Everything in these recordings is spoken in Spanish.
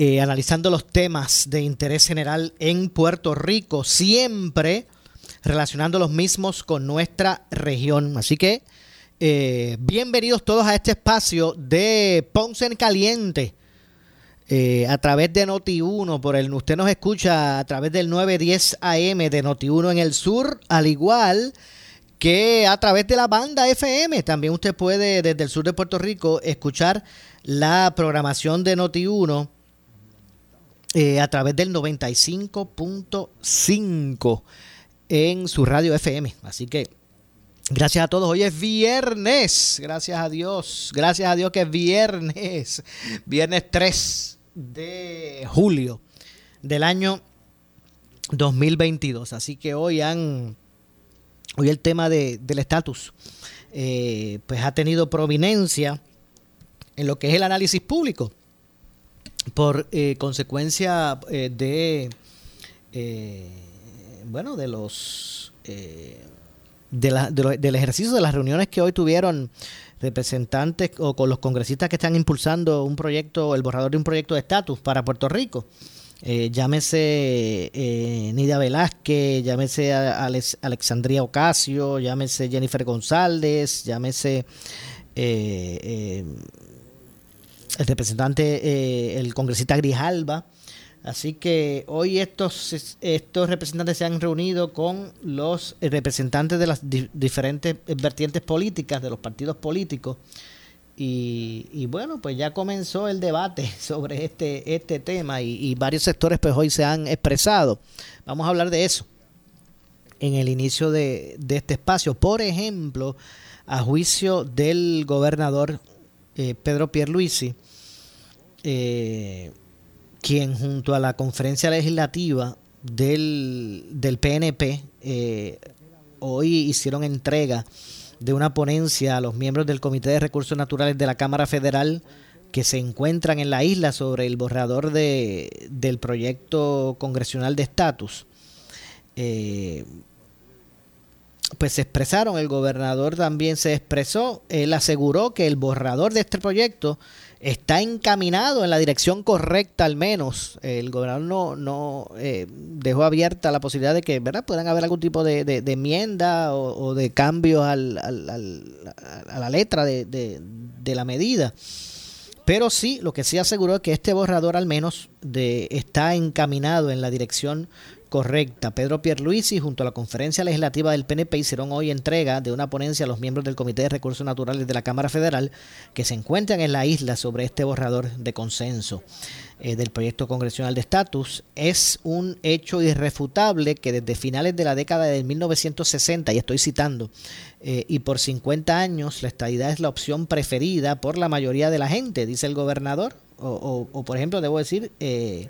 Eh, analizando los temas de interés general en Puerto Rico, siempre relacionando los mismos con nuestra región. Así que eh, bienvenidos todos a este espacio de Ponce en Caliente. Eh, a través de Noti1, por el usted nos escucha a través del 910 AM de Noti1 en el sur, al igual que a través de la banda FM. También usted puede desde el sur de Puerto Rico escuchar la programación de Noti1 eh, a través del 95.5 en su radio FM. Así que gracias a todos. Hoy es viernes. Gracias a Dios. Gracias a Dios que es viernes. Viernes 3 de julio del año 2022. Así que hoy han... Hoy el tema de, del estatus eh, pues ha tenido prominencia en lo que es el análisis público por eh, consecuencia eh, de eh, bueno de los eh, de la- de lo- del ejercicio de las reuniones que hoy tuvieron representantes o con los congresistas que están impulsando un proyecto el borrador de un proyecto de estatus para Puerto Rico. Eh, llámese eh, Nidia Velázquez, llámese a- Alex- Alexandria Ocasio, llámese Jennifer González, llámese eh, eh, el representante, eh, el congresista Grijalba. Así que hoy estos, estos representantes se han reunido con los representantes de las di- diferentes vertientes políticas, de los partidos políticos. Y, bueno, pues ya comenzó el debate sobre este, este tema y, y varios sectores pues hoy se han expresado. Vamos a hablar de eso en el inicio de, de este espacio. Por ejemplo, a juicio del gobernador eh, Pedro Pierluisi, eh, quien junto a la conferencia legislativa del, del PNP eh, hoy hicieron entrega de una ponencia a los miembros del Comité de Recursos Naturales de la Cámara Federal que se encuentran en la isla sobre el borrador de, del proyecto congresional de estatus. Eh, pues se expresaron, el gobernador también se expresó, él aseguró que el borrador de este proyecto está encaminado en la dirección correcta al menos. El gobernador no, no eh, dejó abierta la posibilidad de que ¿verdad? puedan haber algún tipo de, de- enmienda o, de cambios a la letra de, de- la medida. Pero sí, lo que sí aseguró es que este borrador al menos está encaminado en la dirección correcta. Pedro Pierluisi junto a la conferencia legislativa del PNP hicieron hoy entrega de una ponencia a los miembros del Comité de Recursos Naturales de la Cámara Federal que se encuentran en la isla sobre este borrador de consenso eh, del proyecto congresional de estatus. Es un hecho irrefutable que desde finales de la década de 1960, y estoy citando, eh, y por 50 años la estadidad es la opción preferida por la mayoría de la gente, dice el gobernador. O, por ejemplo, debo decir, eh,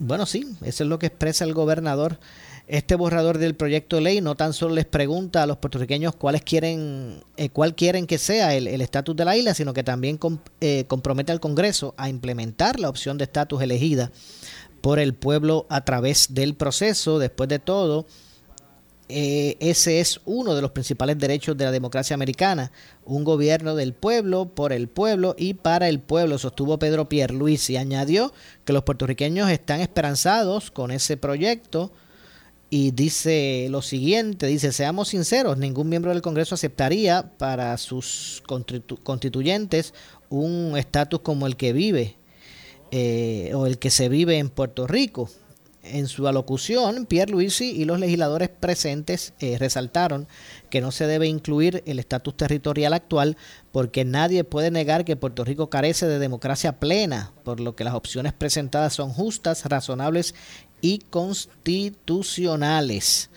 bueno, sí, eso es lo que expresa el gobernador. Este borrador del proyecto de ley no tan solo les pregunta a los puertorriqueños cuáles quieren, eh, cuál quieren que sea el estatus de la isla, sino que también eh, compromete al Congreso a implementar la opción de estatus elegida por el pueblo a través del proceso. Después de todo, eh, ese es uno de los principales derechos de la democracia americana, un gobierno del pueblo, por el pueblo y para el pueblo, sostuvo Pedro Pierluisi. Añadió que los puertorriqueños están esperanzados con ese proyecto y dice lo siguiente, dice, seamos sinceros, ningún miembro del Congreso aceptaría para sus constitu- constituyentes un estatus como el que vive eh, o el que se vive en Puerto Rico. En su alocución, Pierre Luisi y los legisladores presentes eh, resaltaron que no se debe incluir el estatus territorial actual porque nadie puede negar que Puerto Rico carece de democracia plena, por lo que las opciones presentadas son justas, razonables y constitucionales.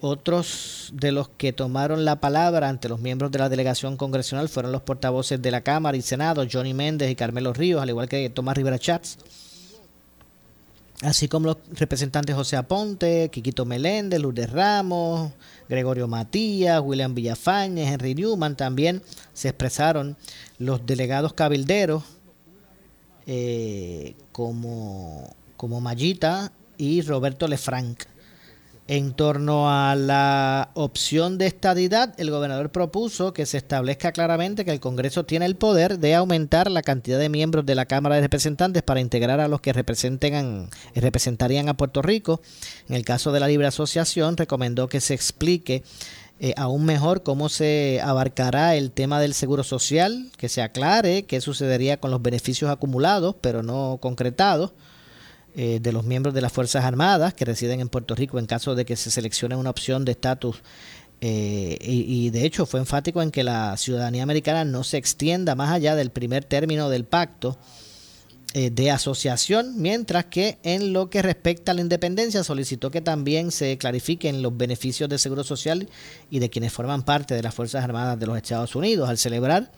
Otros de los que tomaron la palabra ante los miembros de la delegación congresional fueron los portavoces de la Cámara y Senado, Johnny Méndez y Carmelo Ríos, al igual que Tomás Rivera Chats así como los representantes José Aponte, Quiquito Meléndez, Lourdes Ramos, Gregorio Matías, William Villafañez, Henry Newman, también se expresaron los delegados cabilderos eh, como, como Mayita y Roberto Lefranc. En torno a la opción de estadidad, el gobernador propuso que se establezca claramente que el Congreso tiene el poder de aumentar la cantidad de miembros de la Cámara de Representantes para integrar a los que representen, representarían a Puerto Rico. En el caso de la libre asociación, recomendó que se explique eh, aún mejor cómo se abarcará el tema del seguro social, que se aclare qué sucedería con los beneficios acumulados pero no concretados eh, de los miembros de las Fuerzas Armadas que residen en Puerto Rico en caso de que se seleccione una opción de estatus. Eh, y, de hecho fue enfático en que la ciudadanía americana no se extienda más allá del primer término del pacto eh, de asociación, mientras que en lo que respecta a la independencia solicitó que también se clarifiquen los beneficios de seguro social y de quienes forman parte de las Fuerzas Armadas de los Estados Unidos al celebrar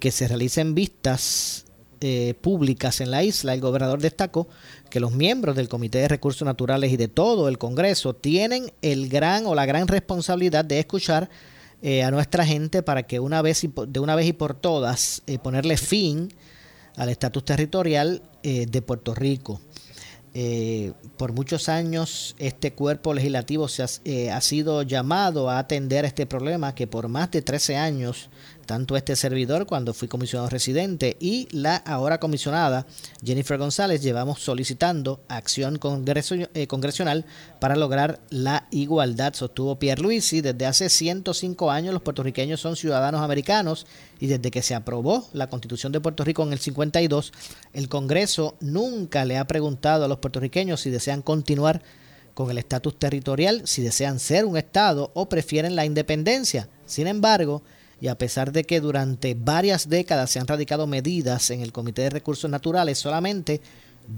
que se realicen vistas eh, públicas en la isla, el gobernador destacó que los miembros del Comité de Recursos Naturales y de todo el Congreso tienen el gran o la gran responsabilidad de escuchar eh, a nuestra gente para que una vez y de una vez y por todas eh, ponerle fin al estatus territorial de Puerto Rico. por muchos años este cuerpo legislativo se ha, ha, sido llamado a atender este problema que por más de 13 años tanto este servidor cuando fui comisionado residente y la ahora comisionada Jennifer González llevamos solicitando acción eh, congresional para lograr la igualdad, sostuvo Pierre Luisi. Desde hace 105 años los puertorriqueños son ciudadanos americanos y desde que se aprobó la constitución de Puerto Rico en el 52, el Congreso nunca le ha preguntado a los puertorriqueños si desean continuar con el estatus territorial, si desean ser un Estado o prefieren la independencia. Sin embargo, y a pesar de que durante varias décadas se han radicado medidas en el Comité de Recursos Naturales, solamente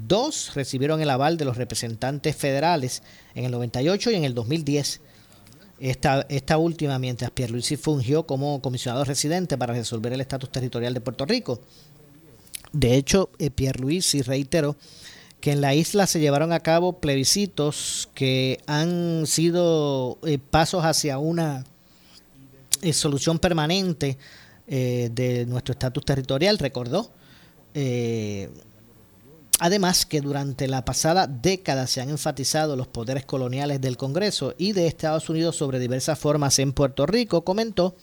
dos recibieron el aval de los representantes federales en el 98 y en el 2010. Esta, esta última mientras Pierluisi fungió como comisionado residente para resolver el estatus territorial de Puerto Rico. De hecho, eh, Pierluisi reiteró que en la isla se llevaron a cabo plebiscitos que han sido eh, pasos hacia una solución permanente eh, de nuestro estatus territorial, recordó. Eh, además que durante la pasada década se han enfatizado los poderes coloniales del Congreso y de Estados Unidos sobre diversas formas en Puerto Rico, comentó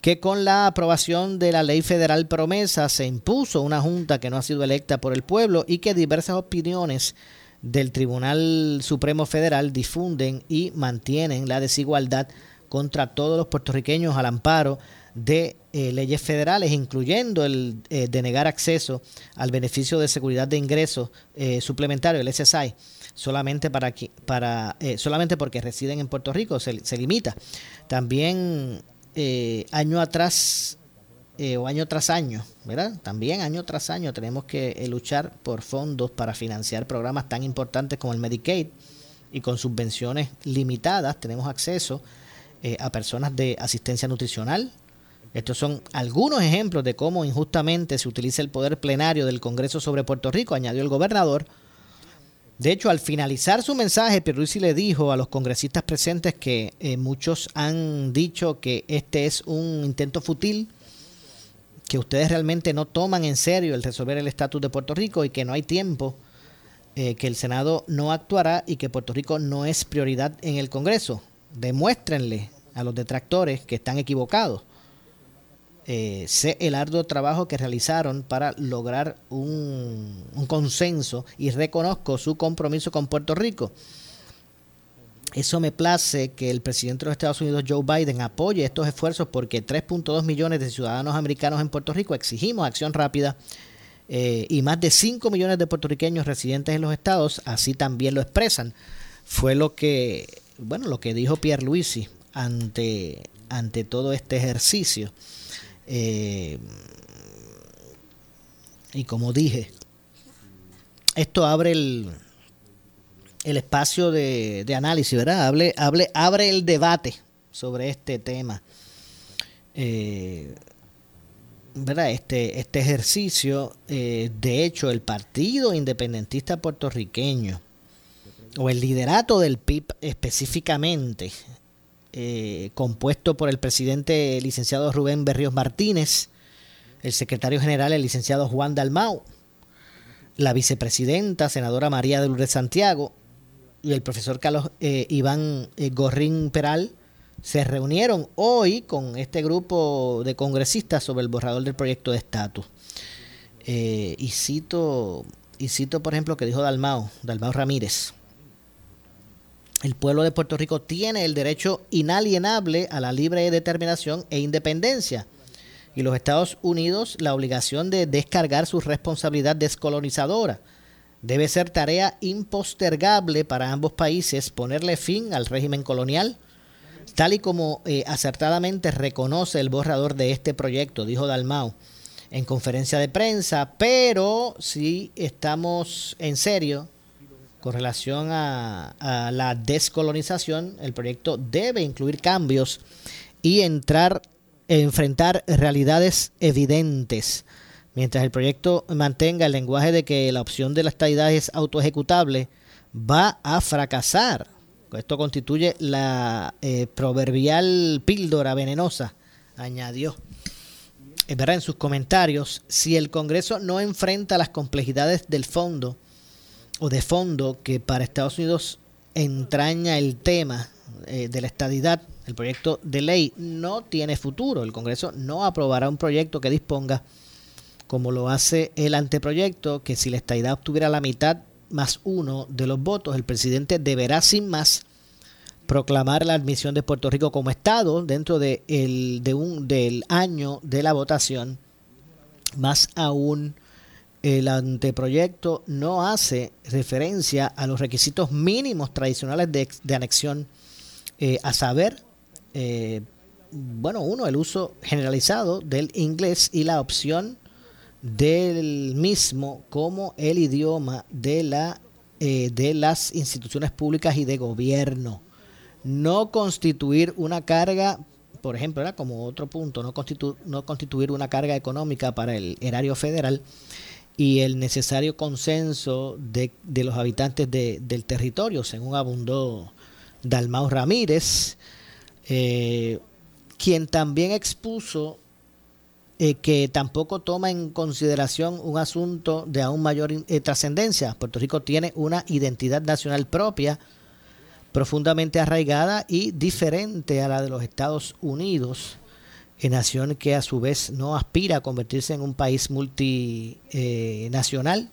que con la aprobación de la ley federal promesa se impuso una junta que no ha sido electa por el pueblo y que diversas opiniones del Tribunal Supremo Federal difunden y mantienen la desigualdad contra todos los puertorriqueños al amparo de eh, leyes federales, incluyendo el eh, de negar acceso al beneficio de seguridad de ingresos eh, suplementario, el SSI, solamente para, para solamente porque residen en Puerto Rico, se, se limita. También año atrás o año tras año, ¿verdad? También año tras año tenemos que luchar por fondos para financiar programas tan importantes como el Medicaid y con subvenciones limitadas tenemos acceso eh, a personas de asistencia nutricional. Estos son algunos ejemplos de cómo injustamente se utiliza el poder plenario del Congreso sobre Puerto Rico, añadió el gobernador. De hecho, al finalizar su mensaje, Pierluisi le dijo a los congresistas presentes que eh, muchos han dicho que este es un intento fútil, que ustedes realmente no toman en serio el resolver el estatus de Puerto Rico y que no hay tiempo, eh, que el Senado no actuará y que Puerto Rico no es prioridad en el Congreso demuéstrenle a los detractores que están equivocados. Eh, sé el arduo trabajo que realizaron para lograr un, consenso y reconozco su compromiso con Puerto Rico. Eso me place que el presidente de los Estados Unidos, Joe Biden, apoye estos esfuerzos porque 3.2 millones de ciudadanos americanos en Puerto Rico exigimos acción rápida y más de 5 millones de puertorriqueños residentes en los estados así también lo expresan. Fue lo que, bueno, lo que dijo Pierre Luisi ante, ante todo este ejercicio. y como dije, esto abre el, el espacio de, análisis, ¿verdad? Hable, hable, abre el debate sobre este tema. Eh, ¿verdad? Este, este ejercicio, eh, de hecho, el Partido Independentista Puertorriqueño, o el liderato del PIB específicamente, eh, compuesto por el presidente licenciado Rubén Berríos Martínez, el secretario general el licenciado Juan Dalmau, la vicepresidenta senadora María de Lourdes Santiago y el profesor Carlos eh, Iván eh, Gorrín Peral se reunieron hoy con este grupo de congresistas sobre el borrador del proyecto de estatus. Eh, y cito, y cito, por ejemplo, que dijo Dalmao, Dalmao Ramírez. El pueblo de Puerto Rico tiene el derecho inalienable a la libre determinación e independencia. Y los Estados Unidos la obligación de descargar su responsabilidad descolonizadora. Debe ser tarea impostergable para ambos países ponerle fin al régimen colonial, tal y como eh, acertadamente reconoce el borrador de este proyecto, dijo Dalmau en conferencia de prensa, pero si estamos en serio con relación a, la descolonización, el proyecto debe incluir cambios y entrar, enfrentar realidades evidentes Mientras el proyecto mantenga el lenguaje de que la opción de la estadidad es autoejecutable, va a fracasar. Esto constituye la eh, proverbial píldora venenosa, añadió. Es verdad, en sus comentarios, si el Congreso no enfrenta las complejidades del fondo o de fondo que para Estados Unidos entraña el tema eh, de la estadidad, el proyecto de ley no tiene futuro. El Congreso no aprobará un proyecto que disponga como lo hace el anteproyecto, que si la estadidad obtuviera la mitad más uno de los votos, el presidente deberá sin más proclamar la admisión de Puerto Rico como Estado dentro de el, de un, del año de la votación. Más aún, el anteproyecto no hace referencia a los requisitos mínimos tradicionales de, anexión, eh, a saber, eh, bueno, uno, el uso generalizado del inglés y la opción del mismo como el idioma de, la, eh, de las instituciones públicas y de gobierno. No constituir una carga, por ejemplo, era como otro punto, no, no constituir una carga económica para el erario federal y el necesario consenso de, de los habitantes de, del territorio, según abundó Dalmau Ramírez, eh, quien también expuso eh, que tampoco toma en consideración un asunto de aún mayor eh, trascendencia. Puerto Rico tiene una identidad nacional propia, profundamente arraigada y diferente a la de los Estados Unidos, nación que a su vez no aspira a convertirse en un país multinacional.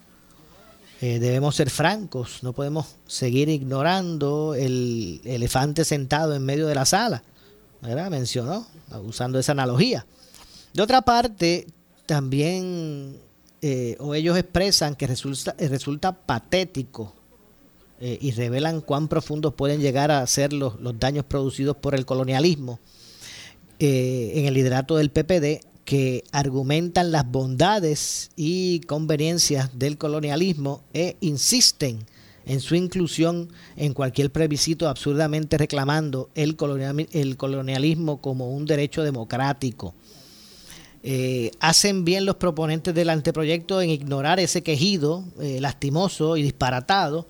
Eh, debemos ser francos, no podemos seguir ignorando el elefante sentado en medio de la sala, ¿verdad? mencionó, usando esa analogía. De otra parte, también eh, o ellos expresan que resulta, eh, resulta patético eh, y revelan cuán profundos pueden llegar a ser los, los daños producidos por el colonialismo en el liderato del PPD, que argumentan las bondades y conveniencias del colonialismo e insisten en su inclusión en cualquier plebiscito absurdamente reclamando el colonialismo como un derecho democrático. Eh, hacen bien los proponentes del anteproyecto en ignorar ese quejido eh, lastimoso y disparatado,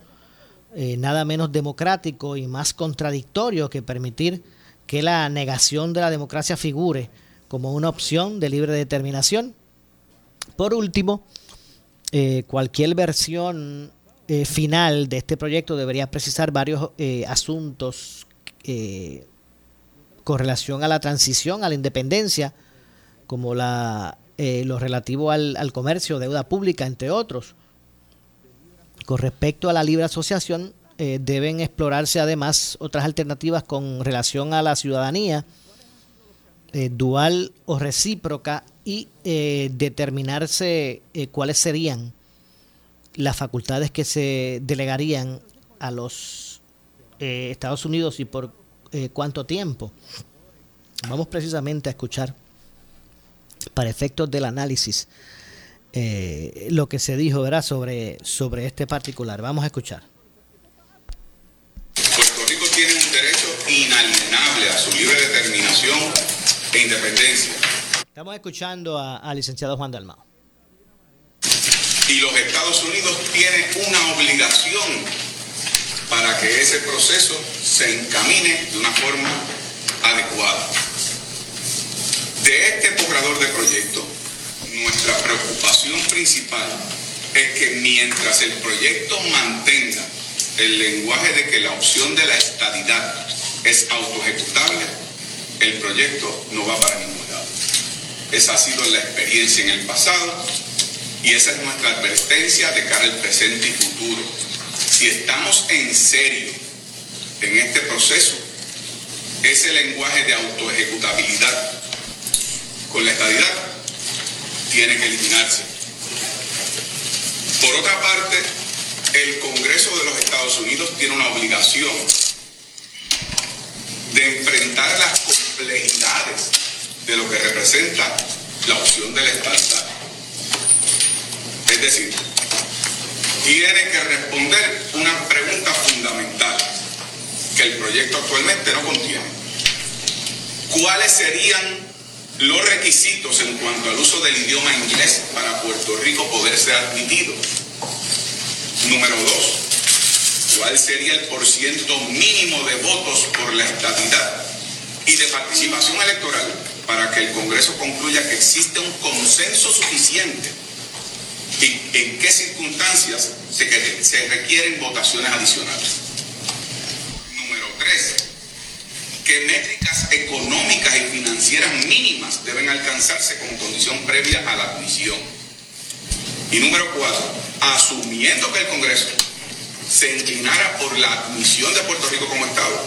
eh, nada menos democrático y más contradictorio que permitir que la negación de la democracia figure como una opción de libre determinación. Por último, cualquier versión final de este proyecto debería precisar varios asuntos con relación a la transición a la independencia, como la, eh, lo relativo al, comercio, deuda pública, entre otros. Con respecto a la libre asociación, eh, deben explorarse además otras alternativas con relación a la ciudadanía, eh, dual o recíproca y eh, determinarse cuáles serían las facultades que se delegarían a los Estados Unidos y por cuánto tiempo. Vamos precisamente a escuchar, para efectos del análisis, lo que se dijo ¿verdad? Sobre, sobre este particular. Vamos a escuchar. Puerto Rico tiene un derecho inalienable a su libre determinación e independencia Estamos escuchando al licenciado Juan Dalmao. Y los Estados Unidos tienen una obligación para que ese proceso se encamine de una forma adecuada. De este borrador de proyecto, nuestra preocupación principal es que mientras el proyecto mantenga el lenguaje de que la opción de la estadidad es autoejecutable, el proyecto no va para ningún esa ha sido la experiencia en el pasado y esa es nuestra advertencia de cara al presente y futuro. Si estamos en serio en este proceso, ese lenguaje de autoejecutabilidad con la estadidad tiene que eliminarse. Por otra parte, el Congreso de los Estados Unidos tiene una obligación de enfrentar las complejidades de lo que representa la opción de la estabilidad. Es decir, tiene que responder una pregunta fundamental que el proyecto actualmente no contiene. ¿Cuáles serían los requisitos en cuanto al uso del idioma inglés para Puerto Rico poder ser admitido? Número dos, ¿cuál sería el porciento mínimo de votos por la estabilidad y de participación electoral para que el Congreso concluya que existe un consenso suficiente y en qué circunstancias se, requieren votaciones adicionales. Número tres, que métricas económicas y financieras mínimas deben alcanzarse como condición previa a la admisión. Y número cuatro, asumiendo que el Congreso se inclinara por la admisión de Puerto Rico como Estado,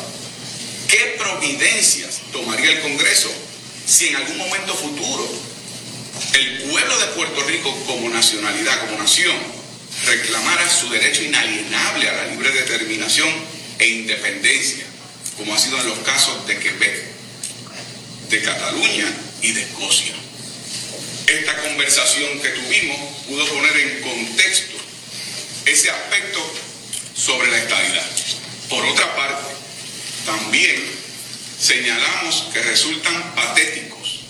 ¿qué providencias tomaría el Congreso si en algún momento futuro el pueblo de Puerto Rico como nacionalidad, como nación, reclamara su derecho inalienable a la libre determinación e independencia, como ha sido en los casos de Quebec, de Cataluña y de Escocia. Esta conversación que tuvimos pudo poner en contexto ese aspecto sobre la estabilidad. Por otra parte, también señalamos que resultan patéticos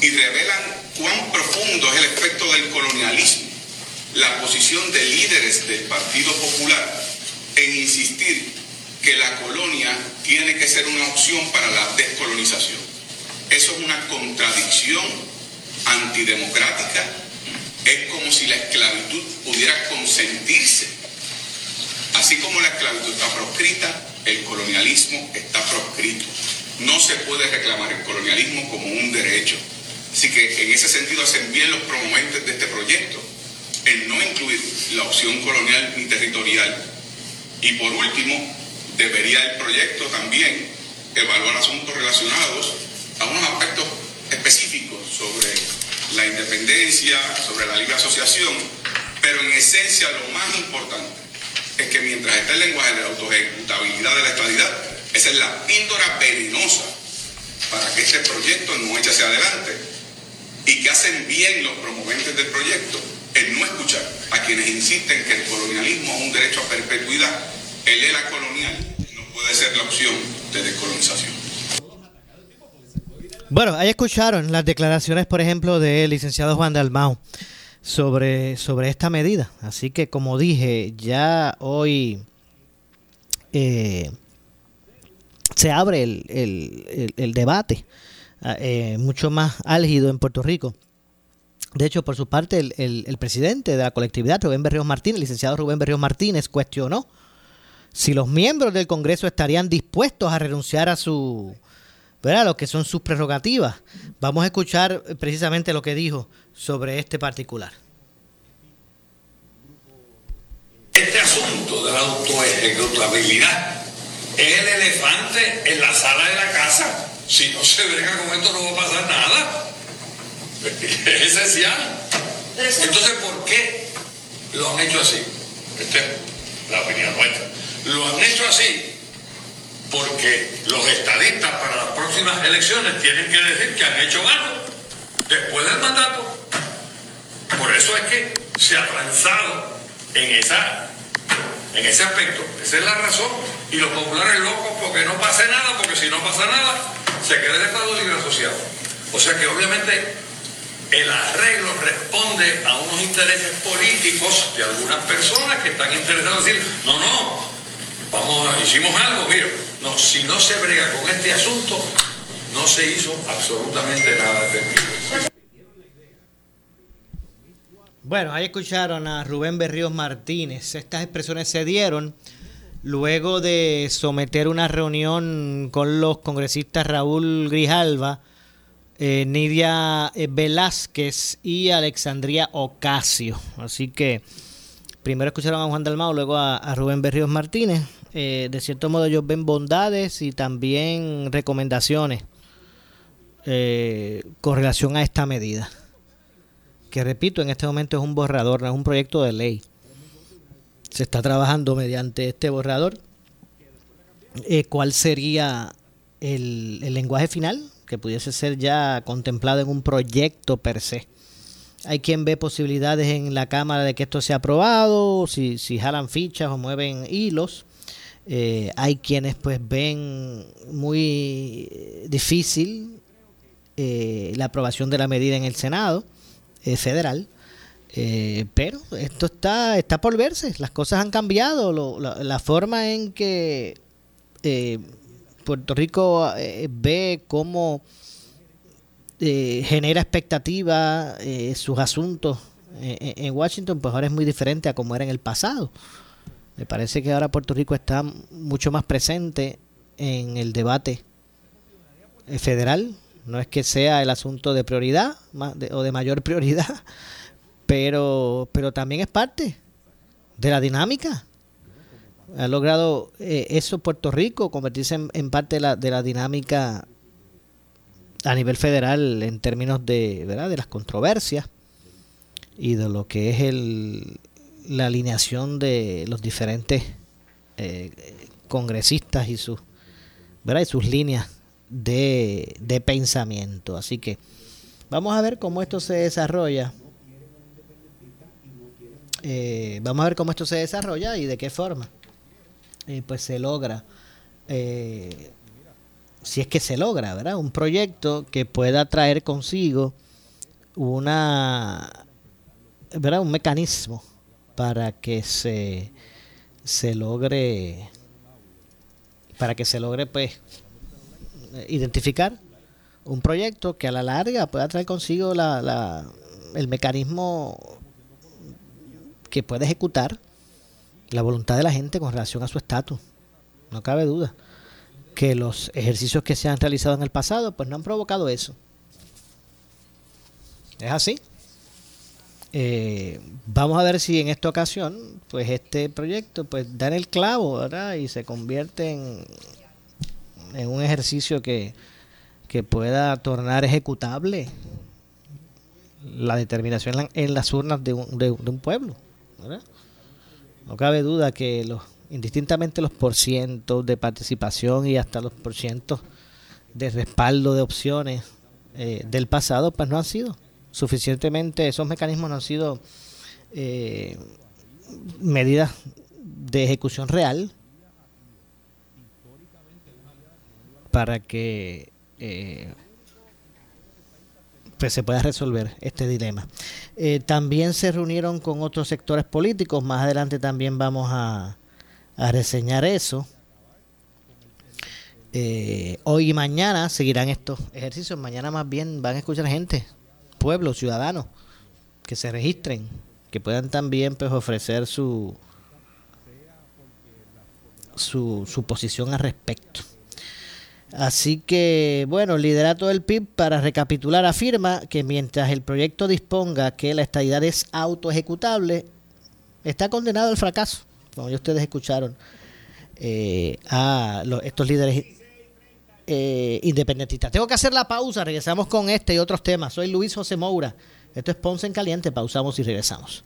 y revelan cuán profundo es el efecto del colonialismo, la posición de líderes del Partido Popular en insistir que la colonia tiene que ser una opción para la descolonización. Eso es una contradicción antidemocrática. Es como si la esclavitud pudiera consentirse. Así como la esclavitud está proscrita, el colonialismo está proscrito. No se puede reclamar el colonialismo como un derecho. Así que en ese sentido hacen bien los promoventes de este proyecto en no incluir la opción colonial ni territorial. Y por último, debería el proyecto también evaluar asuntos relacionados a unos aspectos específicos sobre la independencia, sobre la libre asociación, pero en esencia lo más importante es que mientras está el lenguaje de la autoejecutabilidad de la estadidad, esa es la píldora venenosa para que este proyecto no eche hacia adelante y que hacen bien los promoventes del proyecto en no escuchar a quienes insisten que el colonialismo es un derecho a perpetuidad. El ELA colonial no puede ser la opción de descolonización. Bueno, ahí escucharon las declaraciones, por ejemplo, del licenciado Juan Dalmau sobre, sobre esta medida. Así que como dije, ya hoy eh, se abre el, el, debate ah, eh, mucho más álgido en Puerto Rico. De hecho, por su parte, el, el, presidente de la colectividad, Rubén Berrios Martínez, el licenciado Rubén Berrios Martínez, cuestionó si los miembros del Congreso estarían dispuestos a renunciar a su, ¿verdad? lo que son sus prerrogativas. Vamos a escuchar precisamente lo que dijo sobre este particular. Este asunto de la autoejecutabilidad es el elefante en la sala de la casa. Si no se brega con esto no va a pasar nada. Es esencial. Entonces, ¿por qué lo han hecho así? Esta es la opinión nuestra. Lo han hecho así porque los estadistas para las próximas elecciones tienen que decir que han hecho algo después del mandato. Por eso es que se ha avanzado en, esa, en ese aspecto. Esa es la razón. Y los populares locos porque no pase nada, porque si no pasa nada, se queda el Estado Libre Asociado. O sea que obviamente el arreglo responde a unos intereses políticos de algunas personas que están interesadas en decir, no, no, vamos, hicimos algo, mira, no, si no se brega con este asunto, no se hizo absolutamente nada efectivo. Bueno, ahí escucharon a Rubén Berríos Martínez. Estas expresiones se dieron luego de someter una reunión con los congresistas Raúl Grijalva, eh, Nidia eh, Velázquez y Alexandria Ocasio. Así que primero escucharon a Juan Dalmao, luego a, Rubén Berríos Martínez. Eh, de cierto modo ellos ven bondades y también recomendaciones con relación a esta medida. Que repito, en este momento es un borrador, no es un proyecto de ley. Se está trabajando mediante este borrador. ¿Cuál sería el, el lenguaje final? que pudiese ser ya contemplado en un proyecto per se. Hay quien ve posibilidades en la Cámara de que esto sea aprobado, si, si jalan fichas o mueven hilos. Eh, hay quienes pues ven muy difícil eh, la aprobación de la medida en el Senado eh, federal. pero esto está, está por verse, las cosas han cambiado, la, la, forma en que Puerto Rico eh, ve cómo eh, genera expectativa eh, sus asuntos en Washington, pues ahora es muy diferente a como era en el pasado. Me parece que ahora Puerto Rico está mucho más presente en el debate federal. No es que sea el asunto de prioridad o de mayor prioridad, pero, pero también es parte de la dinámica ha logrado eh, eso Puerto Rico, convertirse en, parte de la, de la, dinámica a nivel federal en términos de, ¿verdad? de las controversias y de lo que es el, la alineación de los diferentes eh, congresistas y sus, ¿verdad? sus líneas de, de pensamiento. Así que vamos a ver cómo esto se desarrolla. Eh, vamos a ver cómo esto se desarrolla y de qué forma. Eh, pues se logra, eh, si es que se logra, ¿verdad? Un proyecto que pueda traer consigo una, ¿verdad? Un mecanismo para que se, se logre, para que se logre, pues, identificar un proyecto que a la larga pueda traer consigo la, la, el mecanismo que puede ejecutar la voluntad de la gente con relación a su estatus. No cabe duda que los ejercicios que se han realizado en el pasado pues no han provocado eso. Es así. Eh, vamos a ver si en esta ocasión pues este proyecto pues da en el clavo ¿verdad? y se convierte en, un ejercicio que, que pueda tornar ejecutable la determinación en las urnas de un, de, de un pueblo. ¿verdad? No cabe duda que los, indistintamente los porcientos de participación y hasta los porcientos de respaldo de opciones eh, del pasado, pues no han sido suficientemente, esos mecanismos no han sido eh, medidas de ejecución real para que eh, pues se pueda resolver este dilema. Eh, también se reunieron con otros sectores políticos, más adelante también vamos a, reseñar eso. Eh, hoy y mañana seguirán estos ejercicios, mañana más bien van a escuchar gente, pueblos, ciudadanos, que se registren, que puedan también pues ofrecer su, su, su posición al respecto. Así que, bueno, el liderato del PIB, para recapitular, afirma que mientras el proyecto disponga que la estadidad es autoejecutable, está condenado al fracaso, como ya ustedes escucharon eh, a estos líderes eh, independentista. Tengo que hacer la pausa, regresamos con este y otros temas. Soy Luis José Moura. Esto es Ponce en Caliente, pausamos y regresamos.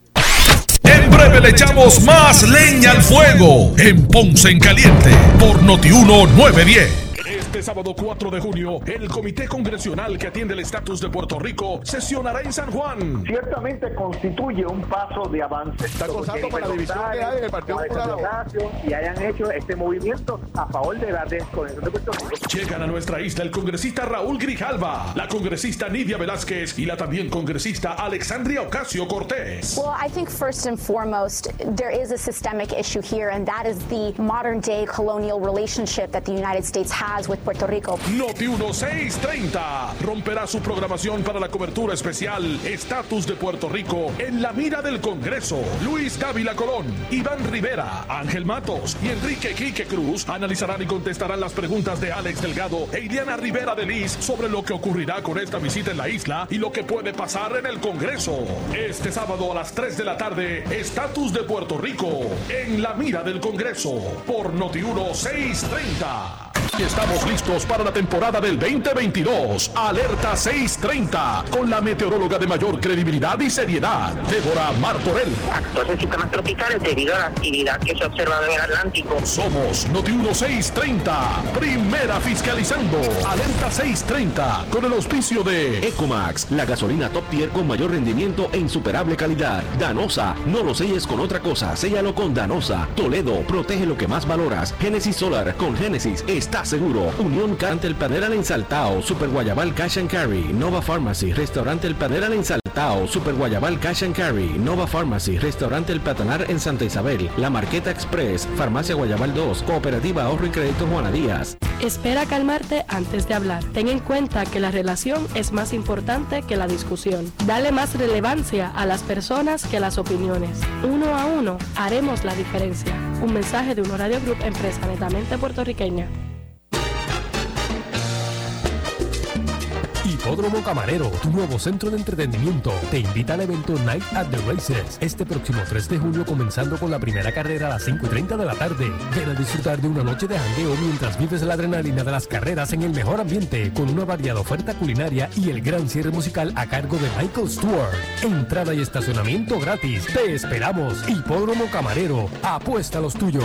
En breve le echamos más leña al fuego en Ponce en Caliente por Notiuno 910. Este sábado 4 de junio, el Comité Congresional que atiende el estatus de Puerto Rico sesionará en San Juan. Ciertamente constituye un paso de avance. Está acosando por la división que hay en el Partido Popular. Y hayan hecho este movimiento a favor de la desconexión de Puerto Rico. Llegan a nuestra isla el congresista Raúl Grijalva, la congresista Nidia Velázquez y la también congresista Alexandria Ocasio Cortés. Well, I think first and foremost, there is a systemic issue here, and that is the modern day colonial relationship that the United States has with Puerto Rico. Noti 1630 romperá su programación para la cobertura especial Estatus de Puerto Rico en la mira del Congreso. Luis Dávila Colón, Iván Rivera, Ángel Matos y Enrique Quique Cruz analizarán y contestarán las preguntas de Alex Delgado e Iliana Rivera de Liz sobre lo que ocurrirá con esta visita en la isla y lo que puede pasar en el Congreso. Este sábado a las 3 de la tarde, Estatus de Puerto Rico en la mira del Congreso por Noti 1630. Estamos listos para la temporada del 2022. Alerta 630 con la meteoróloga de mayor credibilidad y seriedad, Débora Martorell. Actos en sistemas tropicales debido a la actividad que se ha observado en el Atlántico. Somos Noti 1630, primera fiscalizando. Alerta 630 con el auspicio de Ecomax, la gasolina top tier con mayor rendimiento e insuperable calidad. Danosa, no lo selles con otra cosa, séllalo con Danosa. Toledo, protege lo que más valoras. Genesis Solar, con Genesis está seguro. Unión Cante el Panera en Saltao, Super Guayabal Cash and Carry, Nova Pharmacy, Restaurante El Panera en Saltao, Super Guayabal Cash and Carry, Nova Pharmacy, Restaurante El Patanar en Santa Isabel, La Marqueta Express, Farmacia Guayabal 2, Cooperativa Ahorro y Crédito Juana Díaz. Espera calmarte antes de hablar. Ten en cuenta que la relación es más importante que la discusión. Dale más relevancia a las personas que las opiniones. Uno a uno haremos la diferencia. Un mensaje de un horario group empresa netamente puertorriqueña. Hipódromo Camarero, tu nuevo centro de entretenimiento, te invita al evento Night at the Races este próximo 3 de julio comenzando con la primera carrera a las 5 y 30 de la tarde. Ven a disfrutar de una noche de jangueo mientras vives la adrenalina de las carreras en el mejor ambiente con una variada oferta culinaria y el gran cierre musical a cargo de Michael Stewart. Entrada y estacionamiento gratis. Te esperamos. Hipódromo Camarero, apuesta a los tuyos.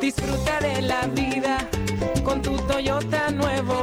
Disfruta de la vida con tu Toyota nuevo,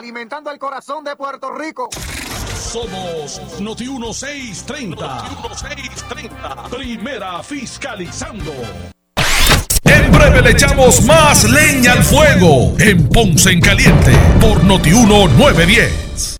Alimentando el corazón de Puerto Rico. Somos Noti 1630. Noti 1630. Primera fiscalizando. En breve le echamos más leña al fuego en Ponce en Caliente por Noti 1910.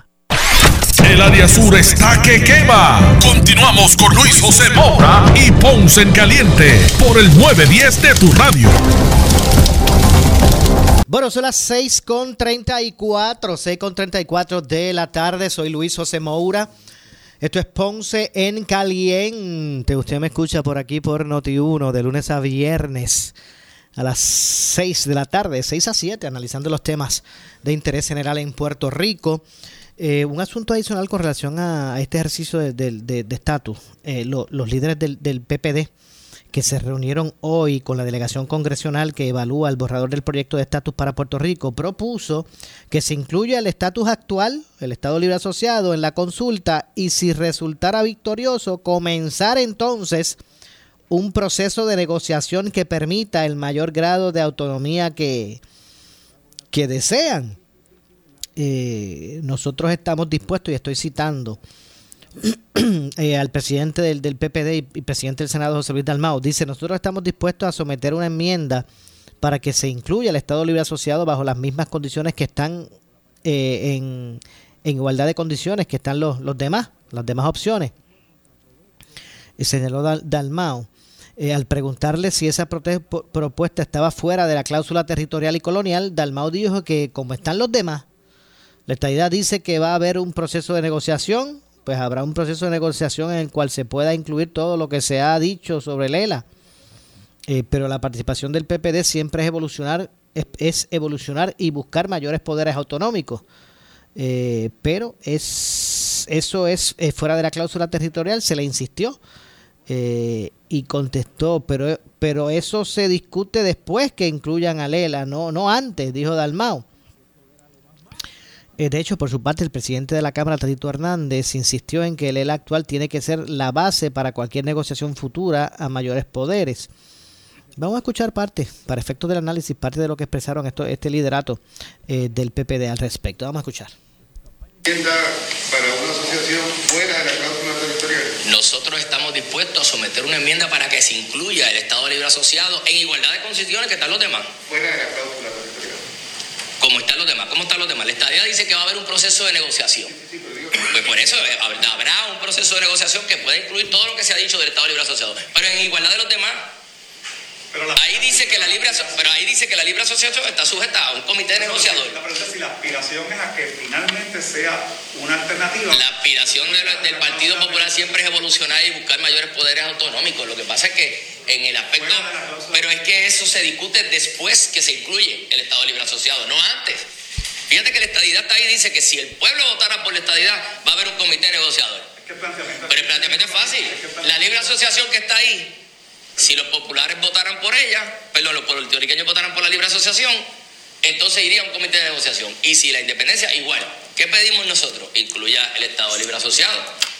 El área sur está que quema. Continuamos con Luis José Moura y Ponce en Caliente por el 910 de tu radio. Bueno, son las 6 con 34, 6 con 34 de la tarde. Soy Luis José Moura. Esto es Ponce en Caliente. Usted me escucha por aquí por Noti1 de lunes a viernes a las 6 de la tarde, 6 a 7, analizando los temas de interés general en Puerto Rico. Eh, un asunto adicional con relación a, este ejercicio de estatus. Eh, los líderes del, PPD que se reunieron hoy con la delegación congresional que evalúa el borrador del proyecto de estatus para Puerto Rico, propuso que se incluya el estatus actual, el Estado Libre Asociado, en la consulta y si resultara victorioso, comenzar entonces un proceso de negociación que permita el mayor grado de autonomía que, que desean. Eh, nosotros estamos dispuestos, y estoy citando eh, al presidente del, del PPD y, presidente del Senado, José Luis Dalmau, dice, nosotros estamos dispuestos a someter una enmienda para que se incluya el Estado Libre Asociado bajo las mismas condiciones que están eh, en, igualdad de condiciones que están los, los demás, las demás opciones. Y señaló Dalmau. Eh, al preguntarle si esa propuesta estaba fuera de la cláusula territorial y colonial, Dalmau dijo que como están los demás, la estadidad dice que va a haber un proceso de negociación, pues habrá un proceso de negociación en el cual se pueda incluir todo lo que se ha dicho sobre Lela. Eh, pero la participación del PPD siempre es evolucionar, es, evolucionar y buscar mayores poderes autonómicos. Eh, pero es eso es fuera de la cláusula territorial, se le insistió. Eh, y contestó, pero, pero eso se discute después que incluyan a Lela, no, no antes, dijo Dalmau. Eh, de hecho, por su parte, el presidente de la Cámara, Tadito Hernández, insistió en que el ELA actual tiene que ser la base para cualquier negociación futura a mayores poderes. Vamos a escuchar parte, para efectos del análisis, parte de lo que expresaron esto, este liderato eh, del PPD al respecto. Vamos a escuchar. Para una asociación fuera de la cláusula territorial nosotros estamos dispuestos a someter una enmienda para que se incluya el Estado Libre Asociado en igualdad de condiciones que están los demás. Fuera de la cláusula territorial. ¿Cómo están los demás? ¿Cómo están los demás? La estadía dice que va a haber un proceso de negociación. Pues por eso eh, habrá un proceso de negociación que puede incluir todo lo que se ha dicho del Estado Libre Asociado. Pero en igualdad de los demás, ahí dice que la libre pero ahí dice que la libre asociación está sujeta a un comité de negociadores. La pregunta es si la aspiración es a que finalmente sea una alternativa. La aspiración del Partido Popular siempre es evolucionar y buscar mayores poderes autonómicos. Lo que pasa es que en el aspecto, pero es que eso se discute después que se incluye el Estado Libre Asociado, no antes. Fíjate que la estadidad está ahí dice que si el pueblo votara por la estadidad va a haber un comité negociador. Pero el planteamiento es fácil. La libre asociación que está ahí si los populares votaran por ella, perdón, los puertorriqueños votaran por la libre asociación, entonces iría a un comité de negociación. Y si la independencia, igual. ¿Qué pedimos nosotros? Incluya el Estado libre asociado.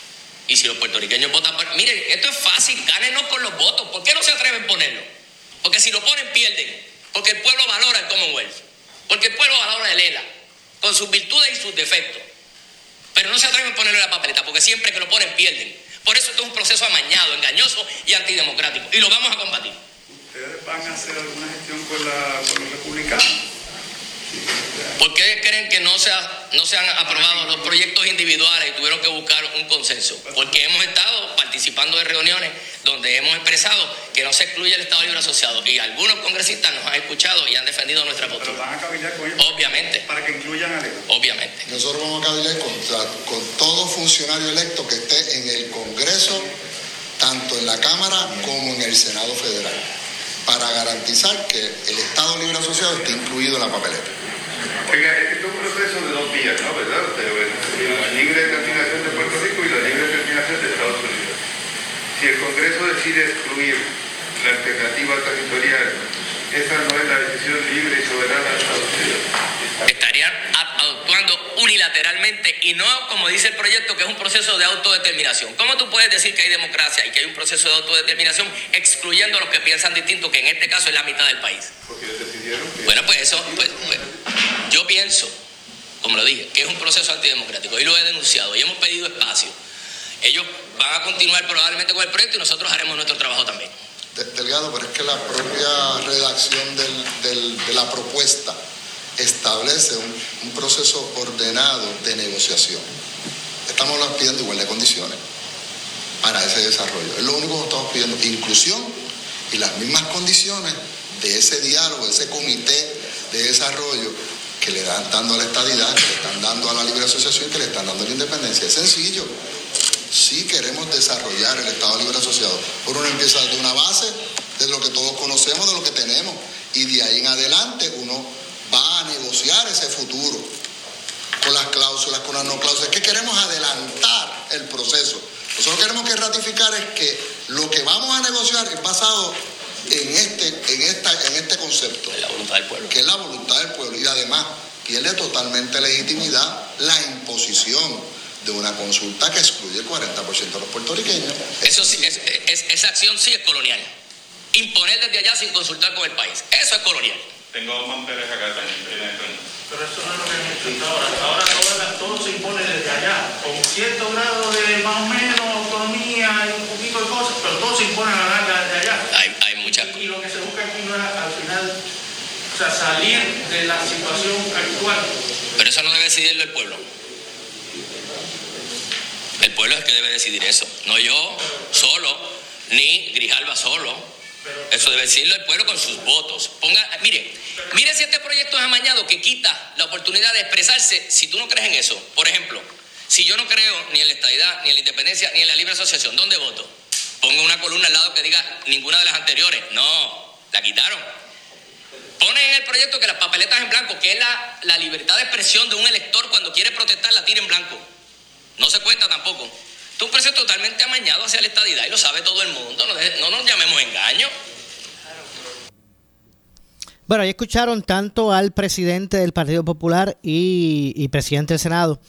Y si los puertorriqueños votan por... Miren, esto es fácil, gánenos con los votos. ¿Por qué no se atreven a ponerlo? Porque si lo ponen, pierden. Porque el pueblo valora el Commonwealth. Porque el pueblo valora el ELA. Con sus virtudes y sus defectos. Pero no se atreven a ponerlo en la papeleta, porque siempre que lo ponen, pierden. Por eso esto es un proceso amañado, engañoso y antidemocrático. Y lo vamos a combatir. ¿Ustedes van a hacer alguna gestión con, la, con los republicanos? ¿Por qué creen que no se, no se han aprobado los proyectos individuales y tuvieron que buscar un consenso? Porque hemos estado participando de reuniones donde hemos expresado que no se excluye el Estado Libre Asociado y algunos congresistas nos han escuchado y han defendido nuestra postura. ¿Pero van a cabildear con ellos? Obviamente. Para que incluyan a Obviamente. Nosotros vamos a cabildear con, con todo funcionario electo que esté en el Congreso, tanto en la Cámara como en el Senado Federal, para garantizar que el Estado Libre Asociado esté incluido en la papeleta. Oiga, esto es un proceso de dos vías, ¿no? ¿Verdad? La libre determinación de Puerto Rico y la libre determinación de Estados Unidos. Si el Congreso decide excluir la alternativa territorial, esa no es la decisión libre y soberana de Estados Unidos. Actuando unilateralmente y no como dice el proyecto que es un proceso de autodeterminación. ¿Cómo tú puedes decir que hay democracia y que hay un proceso de autodeterminación excluyendo a los que piensan distinto, que en este caso es la mitad del país? Bueno, pues eso, pues, pues, yo pienso, como lo dije, que es un proceso antidemocrático y lo he denunciado y hemos pedido espacio. Ellos van a continuar probablemente con el proyecto y nosotros haremos nuestro trabajo también. Delgado, pero es que la propia redacción del- del- de la propuesta establece un, proceso ordenado de negociación. Estamos pidiendo igualdad de condiciones para ese desarrollo. Es lo único que estamos pidiendo, inclusión y las mismas condiciones de ese diálogo, de ese comité de desarrollo que le dan dando a la estadidad, que le están dando a la libre asociación, que le están dando la independencia. Es sencillo. Si queremos desarrollar el Estado Libre Asociado, por uno empieza desde una base, de lo que todos conocemos, de lo que tenemos, y de ahí en adelante uno va a negociar ese futuro con las cláusulas, con las no cláusulas, que queremos adelantar el proceso. Nosotros queremos que ratificar es que lo que vamos a negociar es basado en este, en esta, en este concepto. La voluntad del pueblo. Que es la voluntad del pueblo. Y además pierde totalmente legitimidad la imposición de una consulta que excluye el 40% de los puertorriqueños. Eso sí, es- es- esa acción sí es colonial. Imponer desde allá sin consultar con el país. Eso es colonial. Tengo manteles acá también. Pero eso no es lo que hemos hecho hasta ahora. Hasta ahora todo, todo se impone desde allá, con cierto grado de más o menos autonomía y un poquito de cosas, pero todo se impone a la larga desde allá. Hay, hay muchas Y lo que se busca aquí no es al final, o sea, salir de la situación actual. Pero eso no debe decidirlo el pueblo. El pueblo es el que debe decidir eso. No yo solo, ni Grijalva solo. Eso debe decirlo el pueblo con sus votos. Ponga, mire, mire si este proyecto es amañado que quita la oportunidad de expresarse si tú no crees en eso. Por ejemplo, si yo no creo ni en la estadidad, ni en la independencia, ni en la libre asociación, ¿dónde voto? Pongo una columna al lado que diga ninguna de las anteriores. No, la quitaron. Pone en el proyecto que las papeletas en blanco, que es la, la libertad de expresión de un elector cuando quiere protestar, la tira en blanco. No se cuenta tampoco. Es un proceso totalmente amañado hacia la estadidad y lo sabe todo el mundo. No, nos llamemos engaño. Bueno, ahí escucharon tanto al presidente del Partido Popular y, y presidente del Senado,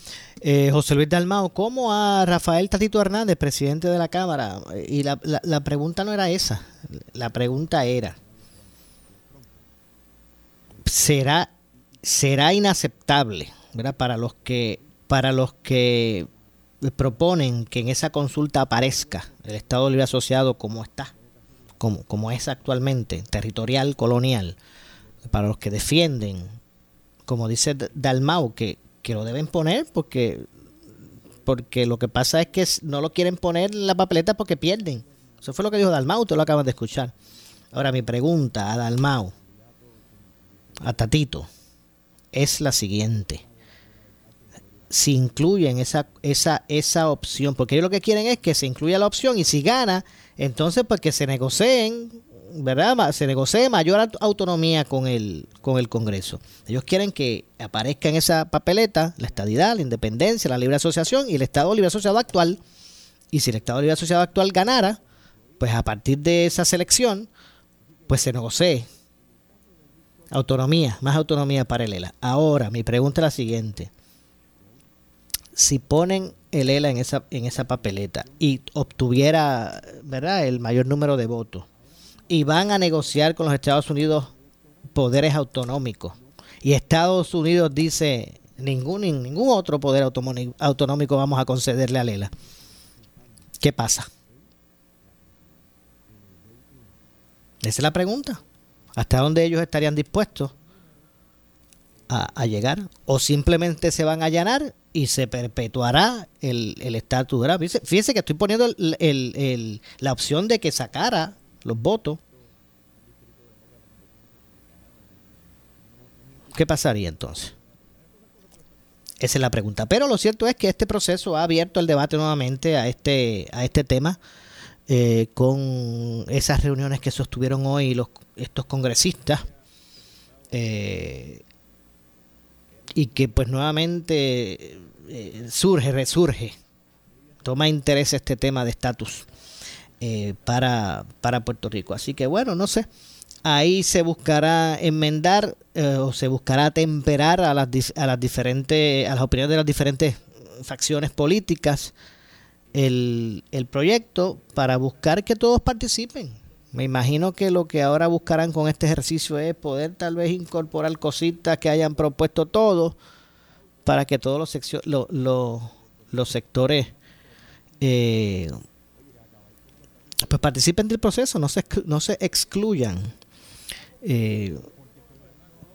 eh, José Luis Dalmao, como a Rafael Tatito Hernández, presidente de la Cámara. Y la, la- la pregunta no era esa. La pregunta era, ¿será, será inaceptable ¿verdad? para los que para los que proponen que en esa consulta aparezca el Estado Libre Asociado como está, como, como es actualmente, territorial, colonial, para los que defienden, como dice Dalmau, que, que lo deben poner porque, porque lo que pasa es que no lo quieren poner en la papeleta porque pierden. Eso fue lo que dijo Dalmau, tú lo acabas de escuchar. Ahora mi pregunta a Dalmau, a Tatito, es la siguiente. Si incluyen esa, esa, esa opción, porque ellos lo que quieren es que se incluya la opción y si gana, entonces pues que se negocien, ¿verdad? Se negocie mayor aut- autonomía con el, con el Congreso. Ellos quieren que aparezca en esa papeleta la estadidad, la independencia, la libre asociación y el Estado libre asociado actual. Y si el Estado libre asociado actual ganara, pues a partir de esa selección, pues se negocie autonomía, más autonomía paralela. Ahora, mi pregunta es la siguiente. Si ponen el ELA en esa, en esa papeleta y obtuviera ¿verdad? el mayor número de votos y van a negociar con los Estados Unidos poderes autonómicos y Estados Unidos dice ningún, ningún otro poder autonómico vamos a concederle a Lela, ¿qué pasa? Esa es la pregunta. ¿Hasta dónde ellos estarían dispuestos a, a llegar? ¿O simplemente se van a allanar y se perpetuará el el estatus? ¿verdad? Fíjese, fíjese que estoy poniendo el- el- la opción de que sacara los votos. ¿Qué pasaría entonces? Esa es la pregunta. Pero lo cierto es que este proceso ha abierto el debate nuevamente a este, a este tema eh, con esas reuniones que sostuvieron hoy los, estos congresistas eh, y que pues nuevamente eh, surge, resurge, toma interés este tema de estatus eh, para, para Puerto Rico. Así que bueno, no sé, ahí se buscará enmendar eh, o se buscará temperar a las, a las diferentes a las opiniones de las diferentes facciones políticas el, el proyecto para buscar que todos participen. Me imagino que lo que ahora buscarán con este ejercicio es poder tal vez incorporar cositas que hayan propuesto todos para que todos los, los sectores eh, pues participen del proceso, no se, excluyan. Eh,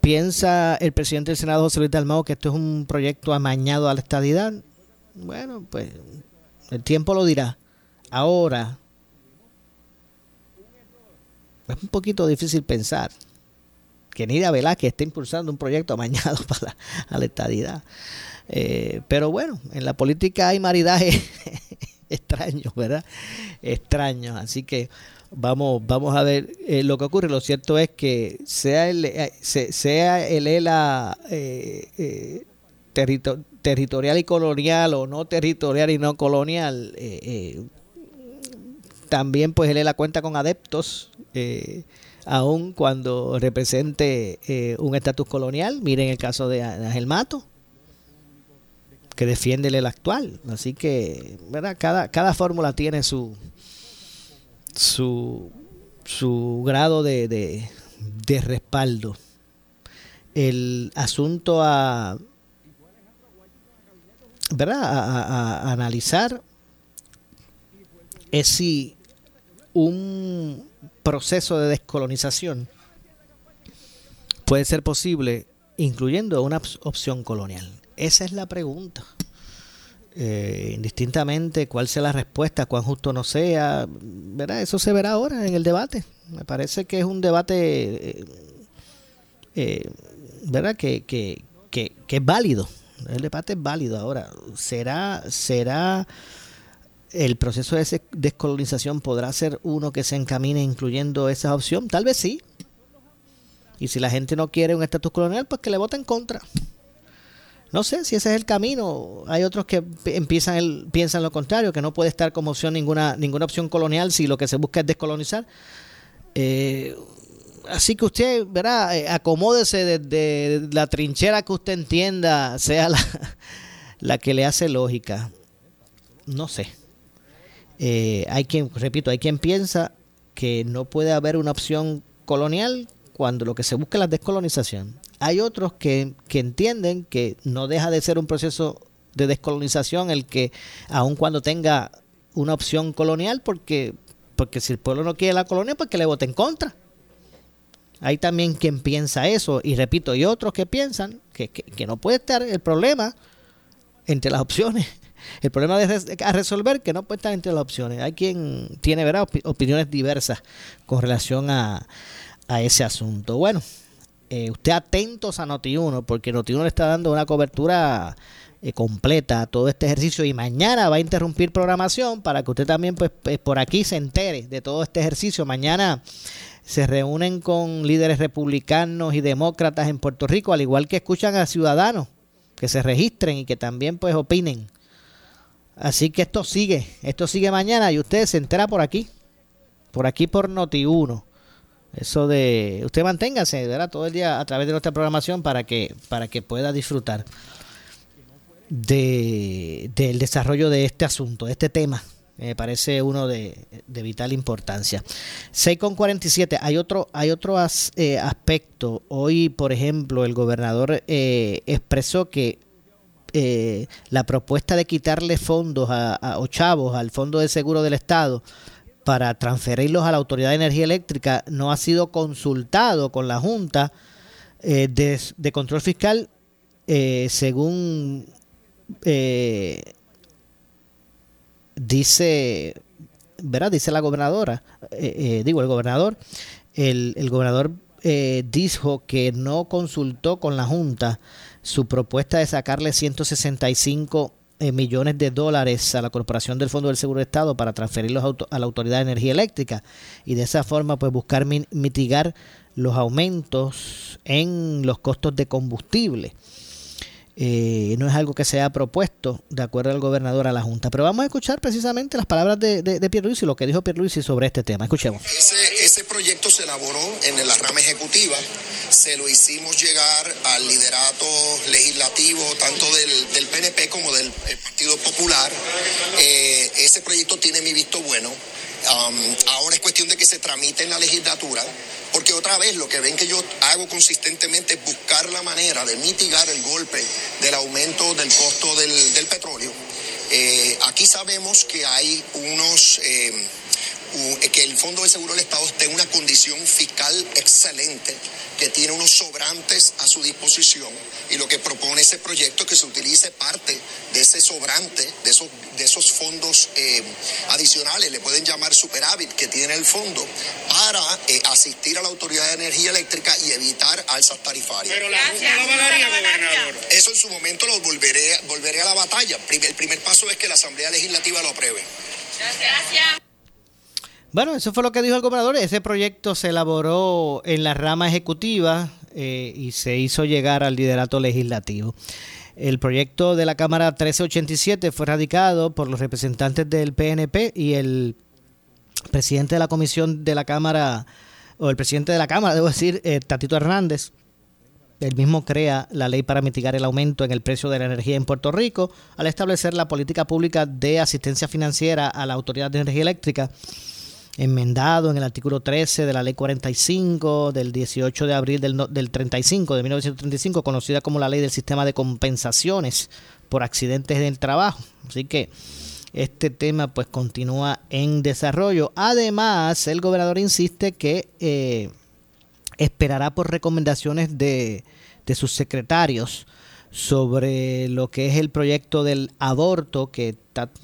¿Piensa el presidente del Senado, José Luis Dalmau, que esto es un proyecto amañado a la estadidad? Bueno, pues el tiempo lo dirá. Ahora, es un poquito difícil pensar que Nidia Velázquez esté impulsando un proyecto amañado para la, la estadidad. Eh, pero bueno, en la política hay maridaje extraños, ¿verdad? Extraños. Así que vamos, vamos a ver eh, lo que ocurre. Lo cierto es que sea el, eh, sea el ELA territorial y colonial o no territorial y no colonial, también pues el ELA cuenta con adeptos. Aun cuando represente un estatus colonial, miren el caso de Ángel Mato, que defiende el actual. Así que, ¿verdad? Cada, cada fórmula tiene su, su, su grado de, de, respaldo. El asunto a, ¿verdad? A, analizar es si un proceso de descolonización puede ser posible incluyendo una opción colonial. Esa es la pregunta. Eh, indistintamente cuál sea la respuesta, cuán justo no sea, ¿verdad? Eso se verá ahora en el debate. Me parece que es un debate, eh, eh, ¿verdad? Que, que, que, que, es válido. El debate es válido ahora. ¿Será, será el proceso de descolonización podrá ser uno que se encamine incluyendo esa opción? Tal vez sí. Y si la gente no quiere un estatus colonial, pues que le vote en contra. No sé si ese es el camino. Hay otros que empiezan el, piensan lo contrario, que no puede estar como opción ninguna, ninguna opción colonial si lo que se busca es descolonizar. Eh, así que usted, verá, eh, acomódese desde la trinchera que usted entienda, sea la, la que le hace lógica. No sé. Eh, hay quien, repito, hay quien piensa que no puede haber una opción colonial cuando lo que se busca es la descolonización. Hay otros que, entienden que no deja de ser un proceso de descolonización el que, aun cuando tenga una opción colonial, porque, porque si el pueblo no quiere la colonia, pues que le vote en contra. Hay también quien piensa eso, y repito, hay otros que piensan que, no puede estar el problema entre las opciones. El problema de, a resolver que no estar entre las opciones. Hay quien tiene ¿verdad? opiniones diversas con relación a, a ese asunto. Bueno, eh, usted atentos a Noti1, porque Noti1 le está dando una cobertura eh, completa a todo este ejercicio y mañana va a interrumpir programación para que usted también pues, pues, por aquí se entere de todo este ejercicio. Mañana se reúnen con líderes republicanos y demócratas en Puerto Rico, al igual que escuchan a ciudadanos que se registren y que también pues opinen. Así que esto sigue, esto sigue mañana y usted se entera por aquí, por aquí por Noti1. Eso de usted manténgase ¿verdad? todo el día a través de nuestra programación para que para que pueda disfrutar de, del desarrollo de este asunto, de este tema. Me parece uno de, vital importancia. 6.47, hay otro, hay otro eh, aspecto. Hoy, por ejemplo, el gobernador eh, expresó que eh, la propuesta de quitarle fondos a, a, o chavos al Fondo de Seguro del Estado para transferirlos a la Autoridad de Energía Eléctrica no ha sido consultado con la Junta eh, de, Control Fiscal, eh, según eh, dice, ¿verdad? Dice la gobernadora, digo el gobernador, el, el gobernador dijo que no consultó con la Junta su propuesta de sacarle 165 eh, millones de dólares a la Corporación del Fondo del Seguro de Estado para transferirlos a la Autoridad de Energía Eléctrica y de esa forma pues buscar mitigar los aumentos en los costos de combustible. Eh, no es algo que se ha propuesto de acuerdo al gobernador a la Junta. Pero vamos a escuchar precisamente las palabras de, de, de Pierluisi, lo que dijo Pierluisi sobre este tema. Escuchemos. Ese, ese proyecto se elaboró en la rama ejecutiva, se lo hicimos llegar al liderato legislativo tanto del, del PNP como del eh, Partido Popular. Eh, ese proyecto tiene mi visto bueno. Um, ahora es cuestión de que se tramite en la legislatura, porque otra vez lo que ven que yo hago consistentemente es buscar la manera de mitigar el golpe del aumento del costo del, petróleo. Eh, aquí sabemos que hay unos... Eh, que el Fondo de Seguro del Estado esté en una condición fiscal excelente, que tiene unos sobrantes a su disposición y lo que propone ese proyecto es que se utilice parte de ese sobrante, de esos, de esos fondos eh, adicionales, le pueden llamar superávit que tiene el fondo, para eh, asistir a la Autoridad de Energía Eléctrica y evitar alzas tarifarias. Pero la Junta lo avalaría, gobernador. Eso en su momento lo volveré, volveré a la batalla. El primer paso es que la Asamblea Legislativa lo apruebe. Gracias. Bueno, eso fue lo que dijo el gobernador. Ese proyecto se elaboró en la rama ejecutiva eh, y se hizo llegar al liderato legislativo. El proyecto de la Cámara 1387 fue radicado por los representantes del PNP y el presidente de la comisión de la Cámara, o el presidente de la Cámara, debo decir, eh, Tatito Hernández. Él mismo crea la ley para mitigar el aumento en el precio de la energía en Puerto Rico al establecer la política pública de asistencia financiera a la Autoridad de Energía Eléctrica enmendado en el artículo 13 de la ley 45 del 18 de abril del, del 35 de 1935 conocida como la ley del sistema de compensaciones por accidentes del trabajo. Así que este tema pues continúa en desarrollo. Además el gobernador insiste que eh, esperará por recomendaciones de, de sus secretarios sobre lo que es el proyecto del aborto que,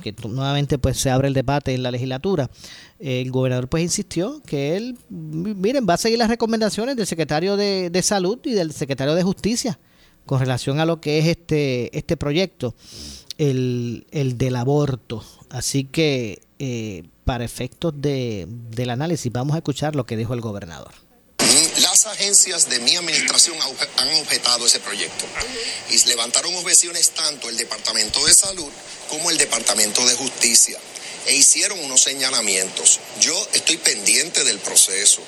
que nuevamente pues se abre el debate en la legislatura. El gobernador pues insistió que él miren va a seguir las recomendaciones del secretario de, de salud y del secretario de justicia con relación a lo que es este este proyecto el, el del aborto. Así que eh, para efectos de, del análisis vamos a escuchar lo que dijo el gobernador las agencias de mi administración han objetado ese proyecto y levantaron objeciones tanto el Departamento de Salud como el Departamento de Justicia e hicieron unos señalamientos. Yo estoy pendiente del proceso.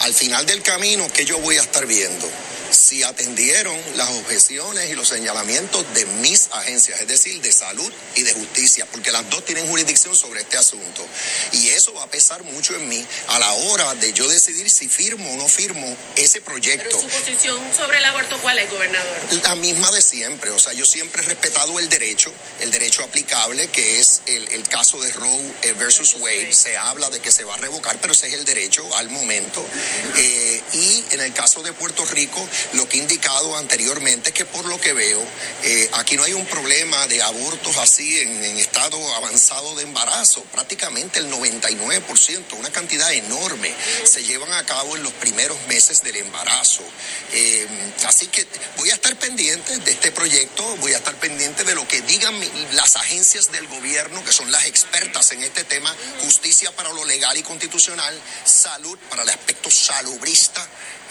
Al final del camino, ¿qué yo voy a estar viendo? Si atendieron las objeciones y los señalamientos de mis agencias, es decir, de salud y de justicia, porque las dos tienen jurisdicción sobre este asunto. Y eso va a pesar mucho en mí a la hora de yo decidir si firmo o no firmo ese proyecto. Pero su posición sobre el aborto, ¿cuál es, gobernador? La misma de siempre. O sea, yo siempre he respetado el derecho, el derecho aplicable, que es el, el caso de Roe versus Wade. Se habla de que se va a revocar, pero ese es el derecho al momento. Eh, y en el caso de Puerto Rico, lo que he indicado anteriormente es que por lo que veo, eh, aquí no hay un problema de abortos así en, estado avanzado de embarazo. Prácticamente el 99%, una cantidad enorme, se llevan a cabo en los primeros meses del embarazo. Eh, así que voy a estar pendiente de este proyecto, voy a estar pendiente de lo que digan las agencias del gobierno, que son las expertas en este tema, justicia para lo legal y constitucional, salud para el aspecto salubrista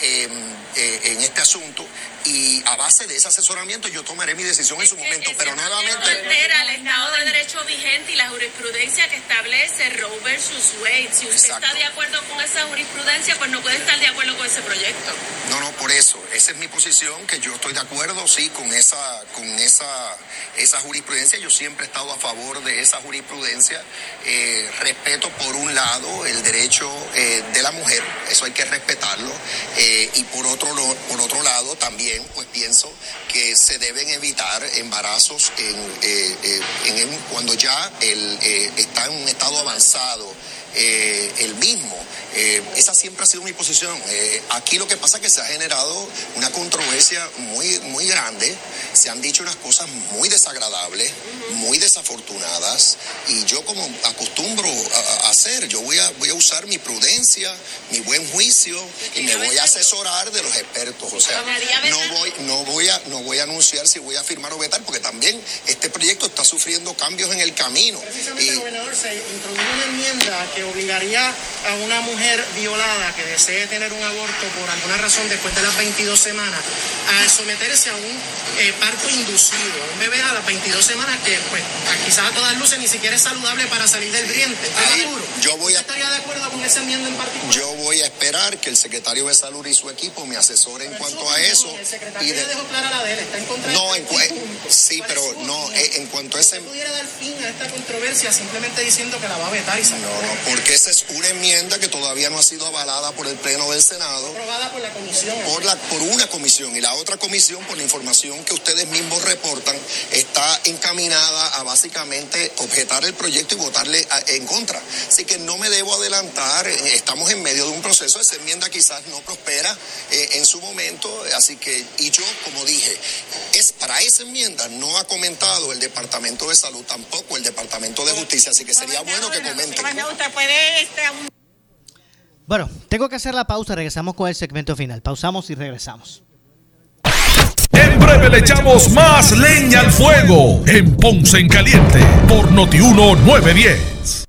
eh, eh, en este asunto y a base de ese asesoramiento yo tomaré mi decisión en su momento, pero nuevamente... altera el Estado de Derecho vigente y la jurisprudencia que establece Roe versus Wade. Si usted Exacto. está de acuerdo con esa jurisprudencia, pues no puede estar de acuerdo con ese proyecto. No, no, por eso. Esa es mi posición, que yo estoy de acuerdo, sí, con esa, con esa, esa jurisprudencia. Yo siempre he estado a favor de esa jurisprudencia. Eh, respeto, por un lado, el derecho eh, de la mujer, eso hay que respetarlo. Eh, y por otro, por otro lado, también pues pienso que se deben evitar embarazos en, eh, eh, en cuando ya el, eh, está en un estado avanzado el mismo. esa siempre ha sido mi posición. aquí lo que pasa es que se ha generado una controversia muy, muy grande. Se han dicho unas cosas muy desagradables, muy desafortunadas. Y yo como acostumbro a, a hacer, yo voy a, voy a usar mi prudencia, mi buen juicio y me voy a asesorar de los expertos. O sea, no voy, no voy a, no voy a anunciar si voy a firmar o vetar, porque también sufriendo cambios en el camino. Precisamente, y, gobernador, se introdujo una enmienda que obligaría a una mujer violada que desee tener un aborto por alguna razón después de las 22 semanas a someterse a un eh, parto inducido, un bebé a las 22 semanas que pues quizás a todas luces ni siquiera es saludable para salir del vientre. Ahí, yo voy a- ¿Usted estaría de acuerdo con esa enmienda en particular? Yo voy a esperar que el secretario de Salud y su equipo me asesore en cuanto a eso. El Y secretario de- ya dejó clara la de él, está en contra no, de en, este punto. sí, ¿Cuál pero no, eh, en cuanto a ese... pudiera dar fin a esta controversia simplemente diciendo que la va a vetar y se acabó. Porque esa es una enmienda que todavía no ha sido avalada por el Pleno del Senado. aprobada por la comisión. Por, la, por una comisión y la otra comisión, por la información que ustedes mismos reportan, está encaminada a básicamente objetar el proyecto y votarle a- en contra. Así que no me debo adelantar, eh, estamos en medio de un proceso, esa enmienda quizás no prospera eh, en su momento, así que, y yo, como dije, es para esa enmienda no ha comentado el Departamento de Salud, tampoco el Departamento de Justicia, así que sería bueno que comenten. este, Bueno, tengo que hacer la pausa. Regresamos con el segmento final. Pausamos y regresamos. En breve le echamos más leña al fuego en Ponce en Caliente por Notiuno 910.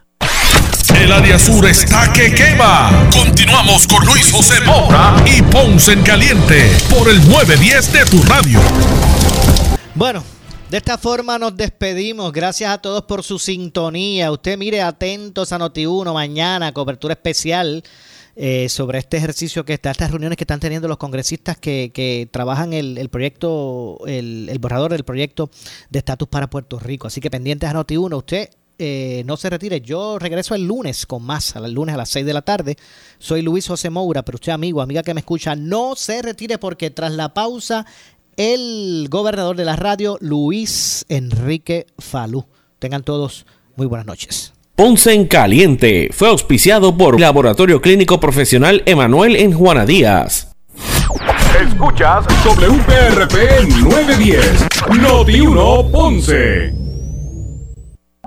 El área sur está que quema. Continuamos con Luis José Moura y Ponce en Caliente por el 910 de tu radio. Bueno, de esta forma nos despedimos. Gracias a todos por su sintonía. Usted mire atentos a Noti1 mañana, cobertura especial eh, sobre este ejercicio que está, estas reuniones que están teniendo los congresistas que, trabajan el, proyecto, el, el borrador del proyecto de estatus para Puerto Rico. Así que pendientes a Noti1, usted eh, no se retire. Yo regreso el lunes con más, el lunes a las 6 de la tarde. Soy Luis José Moura, pero usted, amigo, amiga que me escucha, no se retire porque tras la pausa, el gobernador de la radio, Luis Enrique Falú. Tengan todos muy buenas noches. Ponce en Caliente fue auspiciado por Laboratorio Clínico Profesional Emanuel en Juana Díaz. Escuchas WPRP 910, Noti 1 Ponce.